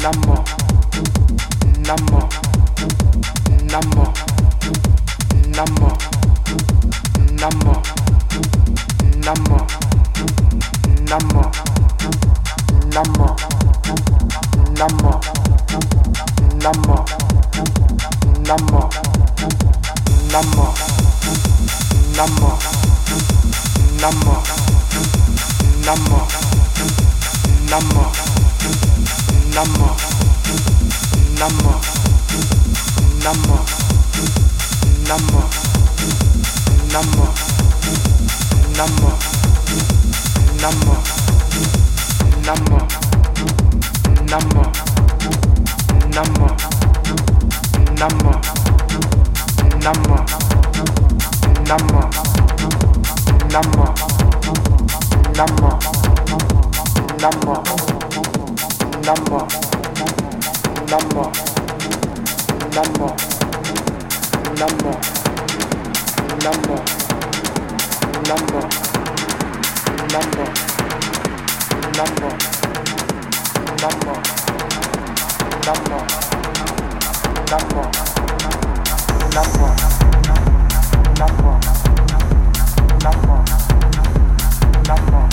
Namor. Namor. Namor. Number. Lambo, Lambo, Lambo, Lambo, Lambo, Lambo, Lambo, Lambo, Lambo, Lambo, Lambo, Lambo, Lambo, Lambo, Lambo.